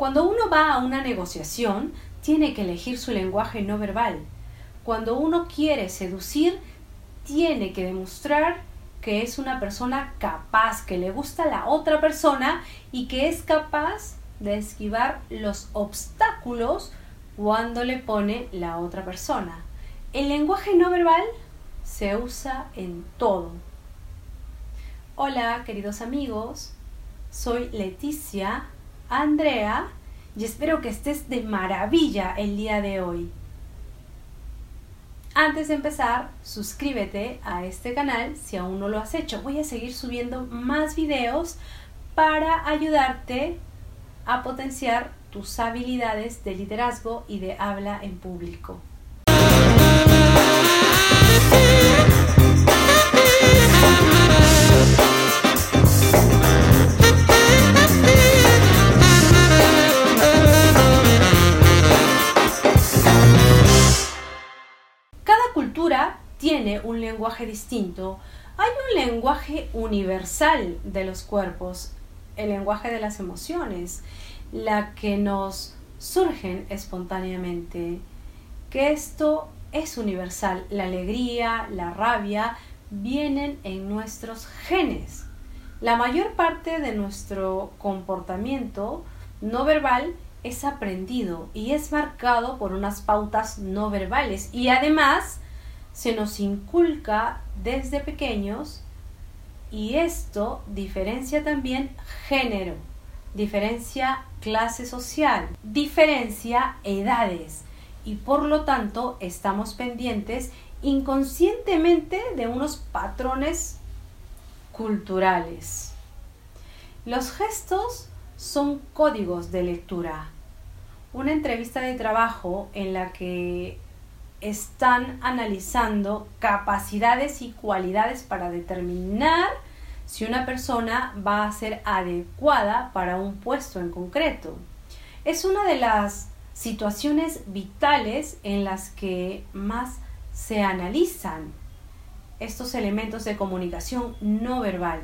Cuando uno va a una negociación, tiene que elegir su lenguaje no verbal. Cuando uno quiere seducir, tiene que demostrar que es una persona capaz, que le gusta la otra persona y que es capaz de esquivar los obstáculos cuando le pone la otra persona. El lenguaje no verbal se usa en todo. Hola, queridos amigos, soy Leticia Andrea y espero que estés de maravilla el día de hoy. Antes de empezar, suscríbete a este canal si aún no lo has hecho. Voy a seguir subiendo más videos para ayudarte a potenciar tus habilidades de liderazgo y de habla en público. Un lenguaje distinto. Hay un lenguaje universal de los cuerpos, el lenguaje de las emociones, la que nos surgen espontáneamente, que esto es universal. La alegría, la rabia vienen en nuestros genes. La mayor parte de nuestro comportamiento no verbal es aprendido y es marcado por unas pautas no verbales y además se nos inculca desde pequeños y esto diferencia también género, diferencia clase social, diferencia edades y por lo tanto estamos pendientes inconscientemente de unos patrones culturales. Los gestos son códigos de lectura. Una entrevista de trabajo en la que están analizando capacidades y cualidades para determinar si una persona va a ser adecuada para un puesto en concreto. Es una de las situaciones vitales en las que más se analizan estos elementos de comunicación no verbal.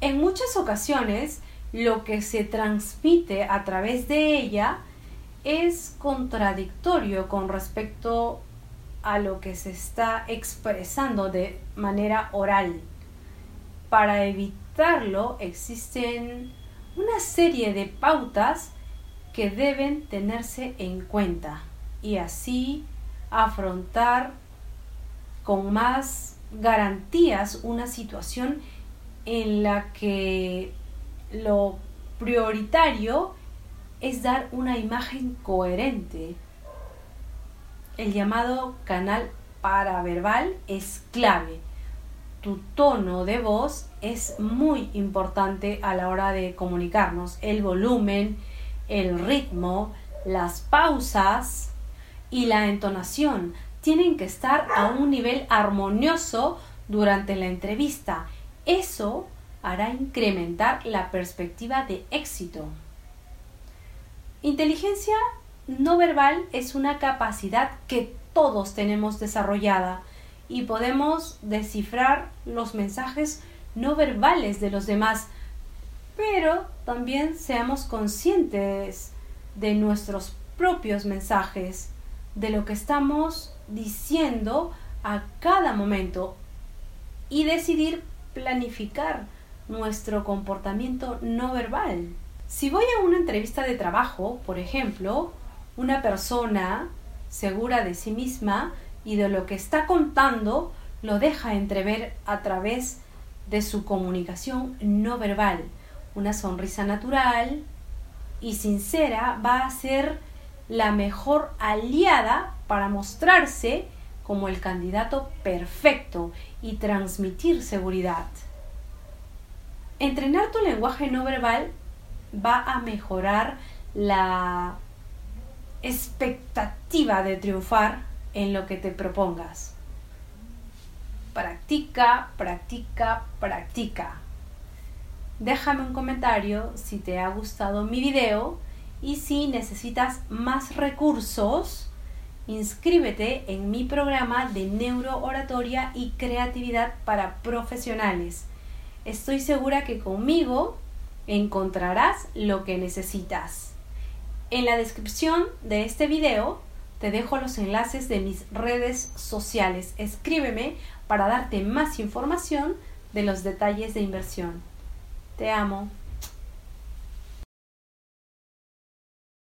En muchas ocasiones, lo que se transmite a través de ella es contradictorio con respecto a lo que se está expresando de manera oral. Para evitarlo existen una serie de pautas que deben tenerse en cuenta y así afrontar con más garantías una situación en la que lo prioritario es dar una imagen coherente. El llamado canal paraverbal es clave. Tu tono de voz es muy importante a la hora de comunicarnos. El volumen, el ritmo, las pausas y la entonación tienen que estar a un nivel armonioso durante la entrevista. Eso hará incrementar la perspectiva de éxito. Inteligencia no verbal es una capacidad que todos tenemos desarrollada y podemos descifrar los mensajes no verbales de los demás, pero también seamos conscientes de nuestros propios mensajes, de lo que estamos diciendo a cada momento y decidir planificar nuestro comportamiento no verbal. Si voy a una entrevista de trabajo, por ejemplo, una persona segura de sí misma y de lo que está contando lo deja entrever a través de su comunicación no verbal. Una sonrisa natural y sincera va a ser la mejor aliada para mostrarse como el candidato perfecto y transmitir seguridad. Entrenar tu lenguaje no verbal va a mejorar la expectativa de triunfar en lo que te propongas. Practica, practica, practica. Déjame un comentario si te ha gustado mi video y si necesitas más recursos, inscríbete en mi programa de neurooratoria y creatividad para profesionales. Estoy segura que conmigo encontrarás lo que necesitas. En la descripción de este video te dejo los enlaces de mis redes sociales. Escríbeme para darte más información de los detalles de inversión. Te amo.